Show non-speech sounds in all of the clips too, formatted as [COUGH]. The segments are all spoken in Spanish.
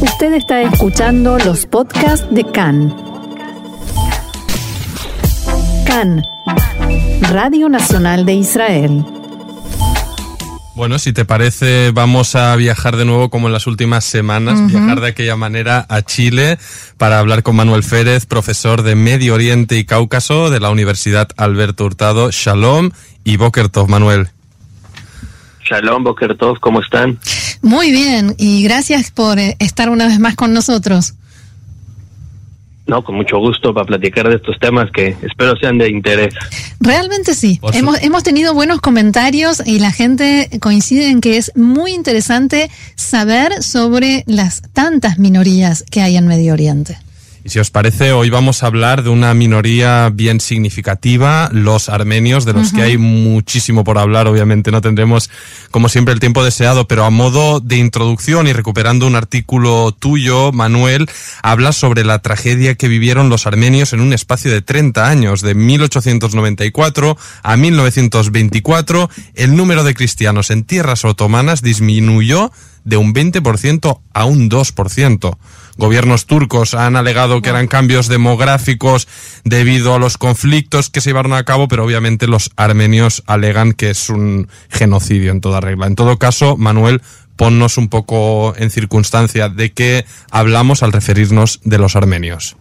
Usted está escuchando los podcasts de CAN. CAN, Radio Nacional de Israel. Bueno, si te parece, vamos a viajar de nuevo como en las últimas semanas, viajar de aquella manera a Chile para hablar con Manuel Férez, profesor de Medio Oriente y Cáucaso de la Universidad Alberto Hurtado. Shalom y Boker Tov, Manuel. Shalom, Boker Tov, ¿cómo están? Muy bien, y gracias por eh, estar una vez más con nosotros. No, con mucho gusto para platicar de estos temas que espero sean de interés. Realmente sí. Hemos, hemos tenido buenos comentarios y la gente coincide en que es muy interesante saber sobre las tantas minorías que hay en Medio Oriente. Y si os parece, hoy vamos a hablar de una minoría bien significativa, los armenios, de los que hay muchísimo por hablar. Obviamente no tendremos, como siempre, el tiempo deseado, pero a modo de introducción y recuperando un artículo tuyo, Manuel, habla sobre la tragedia que vivieron los armenios en un espacio de 30 años, de 1894 a 1924. El número de cristianos en tierras otomanas disminuyó de un 20% a un 2%. Gobiernos turcos han alegado que eran cambios demográficos debido a los conflictos que se llevaron a cabo, pero obviamente los armenios alegan que es un genocidio en toda regla. En todo caso, Manuel, ponnos un poco en circunstancia de qué hablamos al referirnos de los armenios.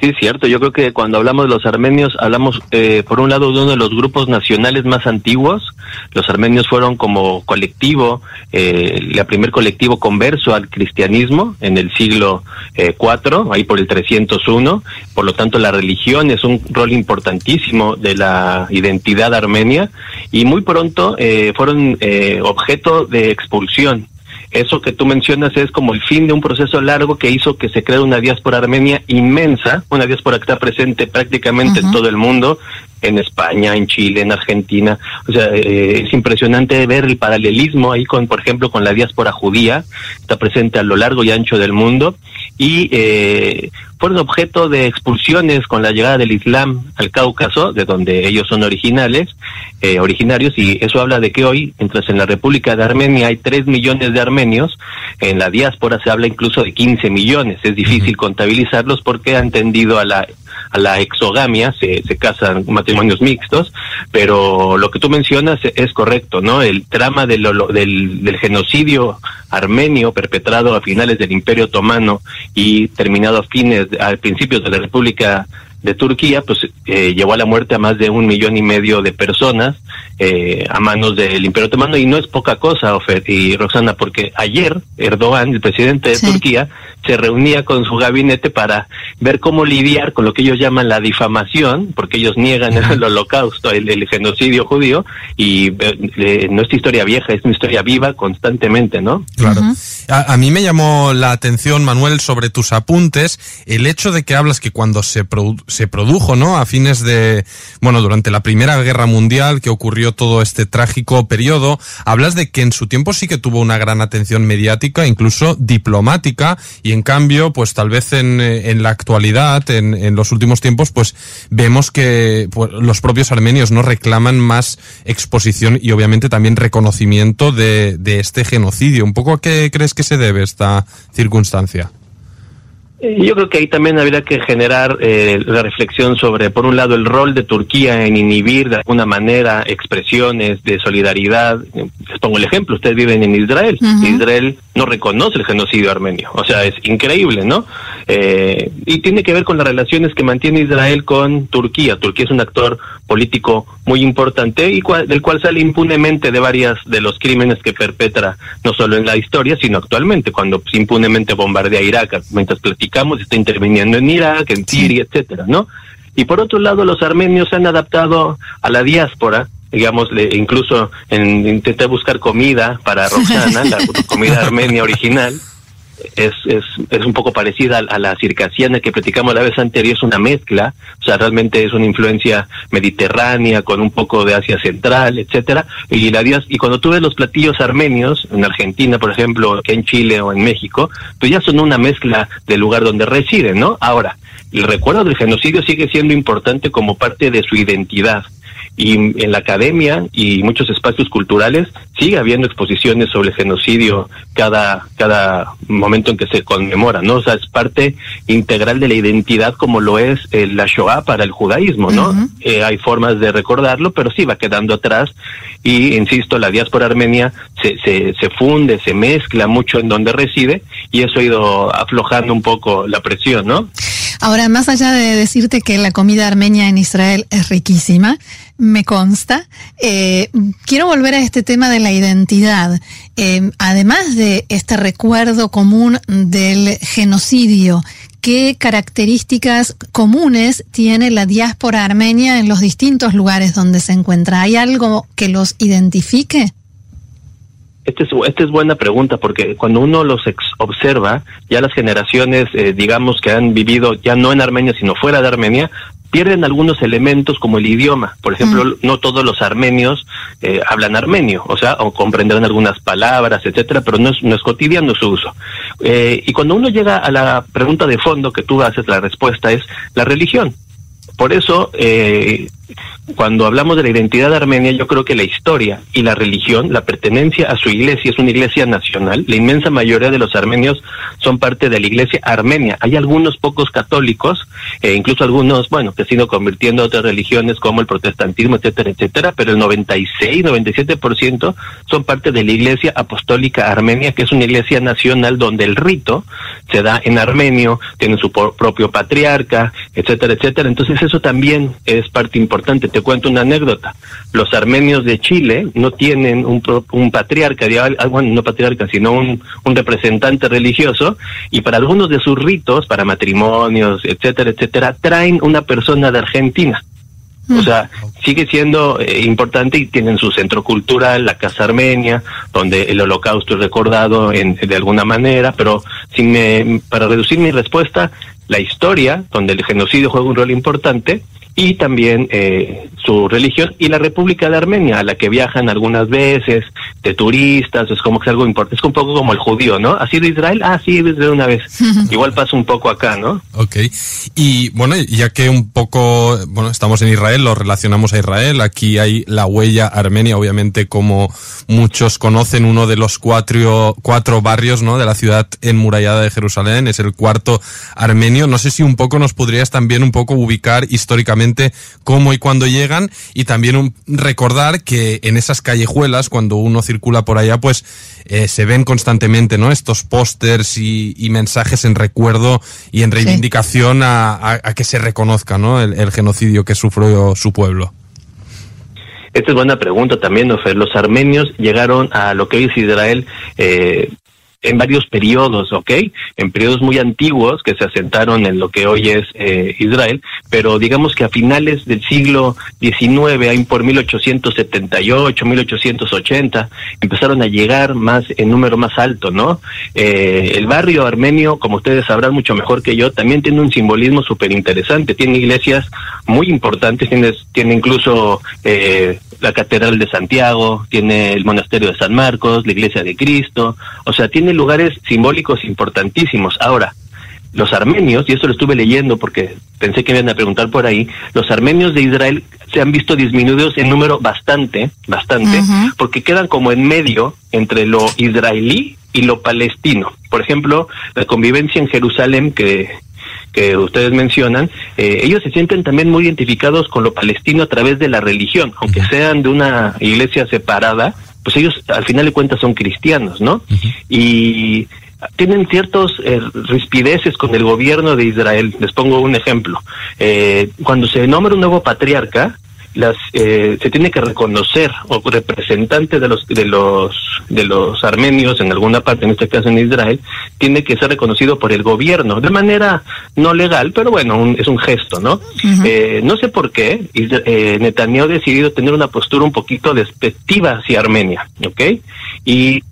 Sí, es cierto. Yo creo que cuando hablamos de los armenios, hablamos, eh, por un lado, de uno de los grupos nacionales más antiguos. Los armenios fueron como colectivo, eh, primer colectivo converso al cristianismo en el siglo eh, IV, ahí por el 301. Por lo tanto, la religión es un rol importantísimo de la identidad armenia y muy pronto eh, fueron eh, objeto de expulsión eso que tú mencionas es como el fin de un proceso largo que hizo que se crea una diáspora armenia inmensa, una diáspora que está presente prácticamente en todo el mundo, en España, en Chile, en Argentina. O sea, eh, es impresionante ver el paralelismo ahí con, por ejemplo, con la diáspora judía, está presente a lo largo y ancho del mundo, y eh, fueron objeto de expulsiones con la llegada del Islam al Cáucaso, de donde ellos son originales, eh, originarios, y eso habla de que hoy, mientras en la República de Armenia hay 3 millones de armenios, en la diáspora se habla incluso de 15 millones. Es difícil contabilizarlos porque han tendido a la la exogamia, se, se casan matrimonios mixtos, pero lo que tú mencionas es correcto, ¿no? El trama del, del, del genocidio armenio perpetrado a finales del Imperio Otomano y terminado a fines, a principios de la República de Turquía, pues eh, llevó a la muerte a más de un millón y medio de personas eh, a manos del Imperio Otomano y no es poca cosa, Ofer y Roxana, porque ayer Erdogan, el presidente de Turquía, se reunía con su gabinete para ver cómo lidiar con lo que ellos llaman la difamación, porque ellos niegan el holocausto, el, genocidio judío, y eh, no es historia vieja, es una historia viva constantemente, ¿no? Claro. A, a, mí me llamó la atención, Manuel, sobre tus apuntes, el hecho de que hablas que cuando se, produ se produjo, ¿no? A fines de, bueno, durante la Primera Guerra Mundial, que ocurrió todo este trágico periodo, hablas de que en su tiempo sí que tuvo una gran atención mediática, incluso diplomática, y en cambio, pues tal vez en, en la actualidad, en, en, los últimos tiempos, pues vemos que pues, los propios armenios no reclaman más exposición y obviamente también reconocimiento de, de este genocidio. ¿Un poco qué crees se debe esta circunstancia? Yo creo que ahí también habría que generar eh, la reflexión sobre, por un lado, el rol de Turquía en inhibir de alguna manera expresiones de solidaridad. Les pongo el ejemplo, ustedes viven en Israel. Uh -huh. Israel no reconoce el genocidio armenio. O sea, es increíble, ¿no? Eh, y tiene que ver con las relaciones que mantiene Israel con Turquía. Turquía es un actor político muy importante y cual, del cual sale impunemente de varias de los crímenes que perpetra, no solo en la historia, sino actualmente, cuando pues, impunemente bombardea Irak, mientras platicamos, está interviniendo en Irak, en Siria, sí. etcétera, ¿no? Y por otro lado, los armenios se han adaptado a la diáspora, digamos, le, incluso en, intenté buscar comida para Roxana, la [LAUGHS] comida armenia original, es, es, es un poco parecida a, la circasiana que platicamos la vez anterior, es una mezcla, o sea, realmente es una influencia mediterránea con un poco de Asia Central, etcétera, y la y cuando tú ves los platillos armenios, en Argentina, por ejemplo, en Chile o en México, pues ya son una mezcla del lugar donde residen, ¿no? Ahora, el recuerdo del genocidio sigue siendo importante como parte de su identidad y en la academia y muchos espacios culturales sigue habiendo exposiciones sobre el genocidio cada, cada momento en que se conmemora, ¿no? O sea, es parte integral de la identidad como lo es eh, la Shoah para el judaísmo, ¿no? Eh, hay formas de recordarlo, pero sí va quedando atrás y, insisto, la diáspora armenia se, se, se funde, se mezcla mucho en donde reside y eso ha ido aflojando un poco la presión, ¿no? Ahora, más allá de decirte que la comida armenia en Israel es riquísima, me consta, eh, quiero volver a este tema de la identidad. Eh, además de este recuerdo común del genocidio, ¿qué características comunes tiene la diáspora armenia en los distintos lugares donde se encuentra? ¿Hay algo que los identifique? Esta es, esta es buena pregunta porque cuando uno los observa, ya las generaciones, eh, digamos, que han vivido ya no en Armenia, sino fuera de Armenia, pierden algunos elementos como el idioma. Por ejemplo, mm. no todos los armenios eh, hablan armenio, o sea, o comprenderán algunas palabras, etcétera, pero no es, no es cotidiano su uso. Eh, y cuando uno llega a la pregunta de fondo que tú haces, la respuesta es la religión. Por eso, eh, cuando hablamos de la identidad armenia, yo creo que la historia y la religión, la pertenencia a su iglesia es una iglesia nacional. La inmensa mayoría de los armenios son parte de la iglesia armenia. Hay algunos pocos católicos, e incluso algunos, bueno, que se han ido convirtiendo a otras religiones como el protestantismo, etcétera, etcétera, pero el 96, 97% son parte de la iglesia apostólica armenia, que es una iglesia nacional donde el rito se da en armenio, tiene su propio patriarca, etcétera, etcétera. Entonces eso también es parte importante te cuento una anécdota. Los armenios de Chile no tienen un, un patriarca, ah, bueno, no patriarca, sino un, representante religioso, y para algunos de sus ritos, para matrimonios, etcétera, etcétera, traen una persona de Argentina. O sea, sigue siendo eh, importante y tienen su centro cultural, la Casa Armenia, donde el holocausto es recordado en, de alguna manera, pero para reducir mi respuesta, la historia, donde el genocidio juega un rol importante, y también eh, su religión y la República de Armenia, a la que viajan algunas veces de turistas, es como que es algo importante, es un poco como el judío, ¿no? ¿Has ido a Israel? Ah, sí, desde una vez. [LAUGHS] Igual pasa un poco acá, ¿no? Ok. Y bueno, ya que un poco, bueno, estamos en Israel, lo relacionamos a Israel, aquí hay la huella armenia, obviamente como muchos conocen, uno de los cuatro, cuatro barrios, ¿no? De la ciudad enmurallada de Jerusalén, es el cuarto armenio. No sé si un poco nos podrías también un poco ubicar históricamente cómo y cuándo llegan y también recordar que en esas callejuelas, cuando uno circula por allá, pues eh, se ven constantemente ¿no? estos pósters y, mensajes en recuerdo y en reivindicación a, que se reconozca ¿no? el, genocidio que sufrió su pueblo. Esta es buena pregunta también, Ofer. Los armenios llegaron a lo que hoy es Israel eh, en varios periodos, ¿ok? En periodos muy antiguos que se asentaron en lo que hoy es eh, Israel, pero digamos que a finales del siglo XIX, ahí por 1878, 1880, empezaron a llegar más en número más alto, ¿no? Eh, el barrio armenio, como ustedes sabrán mucho mejor que yo, también tiene un simbolismo súper interesante, tiene iglesias muy importantes, tiene, tiene incluso eh, la Catedral de Santiago, tiene el Monasterio de San Marcos, la Iglesia de Cristo, o sea, tiene lugares simbólicos importantísimos. Ahora, los armenios, y esto lo estuve leyendo porque pensé que me iban a preguntar por ahí, los armenios de Israel se han visto disminuidos en número bastante, bastante, porque quedan como en medio entre lo israelí y lo palestino. Por ejemplo, la convivencia en Jerusalén que que ustedes mencionan, eh, ellos se sienten también muy identificados con lo palestino a través de la religión, aunque sean de una iglesia separada, pues ellos al final de cuentas son cristianos, ¿no? Y tienen ciertos eh, rispideces con el gobierno de Israel. Les pongo un ejemplo. Eh, cuando se nombra un nuevo patriarca, las eh, se tiene que reconocer o representante de los de los de los armenios en alguna parte en este caso en Israel tiene que ser reconocido por el gobierno de manera no legal pero bueno es un gesto no eh, no sé por qué eh, Netanyahu ha decidido tener una postura un poquito despectiva hacia Armenia ¿ok? y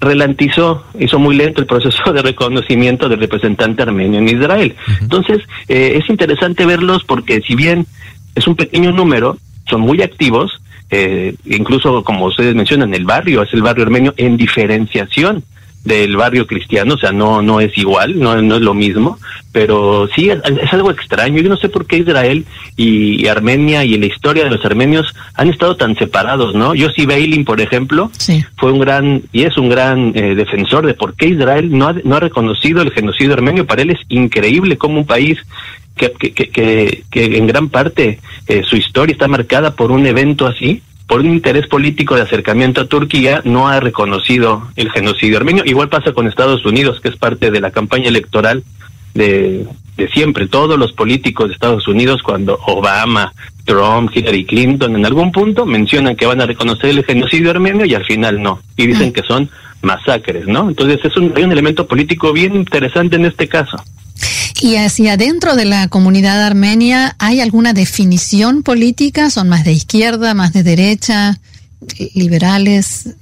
relantizó, hizo muy lento el proceso de reconocimiento del representante armenio en Israel. Entonces, eh, es interesante verlos porque si bien es un pequeño número, son muy activos, eh, incluso como ustedes mencionan, el barrio es el barrio armenio en diferenciación del barrio cristiano, o sea, no no es igual, no, no es lo mismo, pero sí es, algo extraño. Yo no sé por qué Israel y, Armenia y la historia de los armenios han estado tan separados, ¿no? Yossi Beilin, por ejemplo, fue un gran y es un gran eh, defensor de por qué Israel no ha, no ha reconocido el genocidio armenio. Para él es increíble cómo un país que, que, que, que en gran parte eh, su historia está marcada por un evento así, por un interés político de acercamiento a Turquía, no ha reconocido el genocidio armenio. Igual pasa con Estados Unidos, que es parte de la campaña electoral de, de siempre. Todos los políticos de Estados Unidos, cuando Obama, Trump, Hillary Clinton, en algún punto mencionan que van a reconocer el genocidio armenio y al final no. Y dicen mm. que son masacres, ¿no? Entonces es un, hay un elemento político bien interesante en este caso. ¿Y hacia dentro de la comunidad armenia hay alguna definición política? ¿Son más de izquierda, más de derecha, liberales?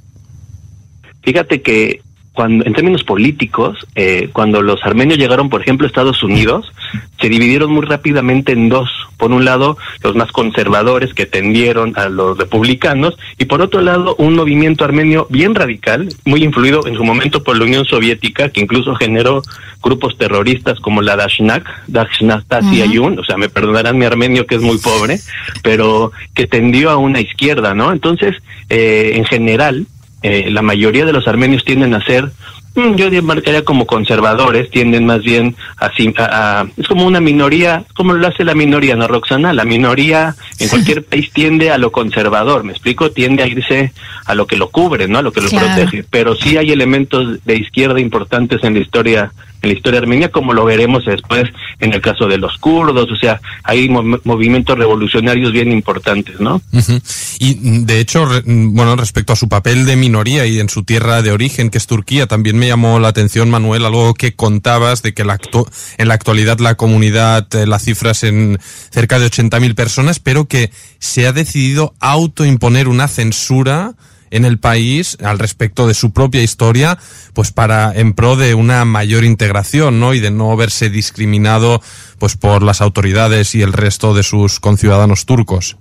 Fíjate que cuando, en términos políticos, eh, cuando los armenios llegaron, por ejemplo, a Estados Unidos, se dividieron muy rápidamente en dos. Por un lado, los más conservadores que tendieron a los republicanos, y por otro lado, un movimiento armenio bien radical, muy influido en su momento por la Unión Soviética, que incluso generó grupos terroristas como la Dashnak, Dashnak Ayun, o sea, me perdonarán mi armenio que es muy pobre, pero que tendió a una izquierda, ¿no? Entonces, eh, en general, eh, la mayoría de los armenios tienden a ser, mm, yo marcaría como conservadores, tienden más bien a, a, es como una minoría, como lo hace la minoría, ¿no, Roxana? La minoría en cualquier país tiende a lo conservador, ¿me explico? Tiende a irse a lo que lo cubre, ¿no? A lo que lo protege. Pero sí hay elementos de izquierda importantes en la historia en la historia armenia, como lo veremos después en el caso de los kurdos, o sea, hay movimientos revolucionarios bien importantes, ¿no? Y de hecho, bueno, respecto a su papel de minoría y en su tierra de origen, que es Turquía, también me llamó la atención, Manuel, algo que contabas de que la en la actualidad la comunidad, eh, la cifra es en cerca de 80.000 personas, pero que se ha decidido autoimponer una censura en el país al respecto de su propia historia, pues para en pro de una mayor integración, ¿no? Y de no verse discriminado pues por las autoridades y el resto de sus conciudadanos turcos.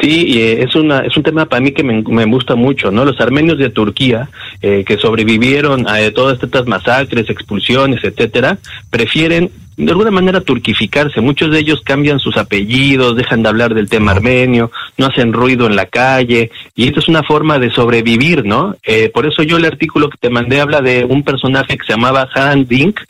Sí, y eh, es una es un tema para mí que me, gusta mucho, ¿no? Los armenios de Turquía eh, que sobrevivieron a todas estas masacres, expulsiones, etcétera, prefieren de alguna manera turquificarse. Muchos de ellos cambian sus apellidos, dejan de hablar del tema armenio, no hacen ruido en la calle, y esto es una forma de sobrevivir, ¿no? Eh, por eso yo el artículo que te mandé habla de un personaje que se llamaba Han Dink,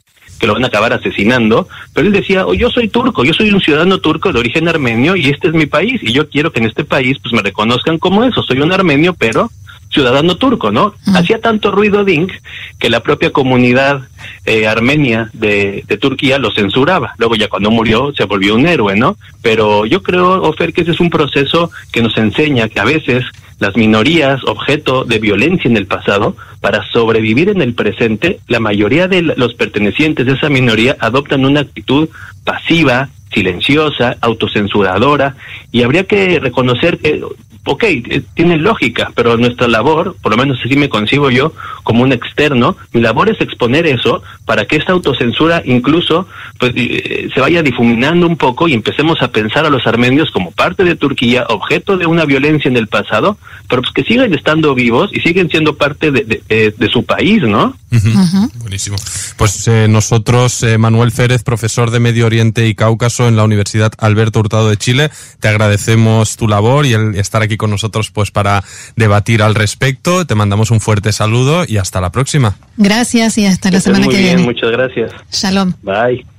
que lo van a acabar asesinando, pero él decía, oh, yo soy turco, yo soy un ciudadano turco de origen armenio y este es mi país y yo quiero que en este país pues me reconozcan como eso, soy un armenio, pero ciudadano turco, ¿no? Hacía tanto ruido Dink que la propia comunidad eh, armenia de, de, Turquía lo censuraba. Luego ya cuando murió se volvió un héroe, ¿no? Pero yo creo, Ofer, que ese es un proceso que nos enseña que a veces las minorías, objeto de violencia en el pasado, para sobrevivir en el presente, la mayoría de los pertenecientes de esa minoría adoptan una actitud pasiva, silenciosa, autocensuradora, y habría que reconocer que ok, eh, tiene lógica, pero nuestra labor, por lo menos así me concibo yo como un externo, mi labor es exponer eso para que esta autocensura incluso pues, eh, se vaya difuminando un poco y empecemos a pensar a los armenios como parte de Turquía, objeto de una violencia en el pasado, pero pues que sigan estando vivos y siguen siendo parte de, su país, ¿no? Buenísimo. Pues eh, nosotros, Manuel Férez, profesor de Medio Oriente y Cáucaso en la Universidad Alberto Hurtado de Chile, te agradecemos tu labor y el estar aquí con nosotros pues para debatir al respecto. Te mandamos un fuerte saludo y hasta la próxima. Gracias y hasta la semana que viene. Muchas gracias. Shalom. Bye.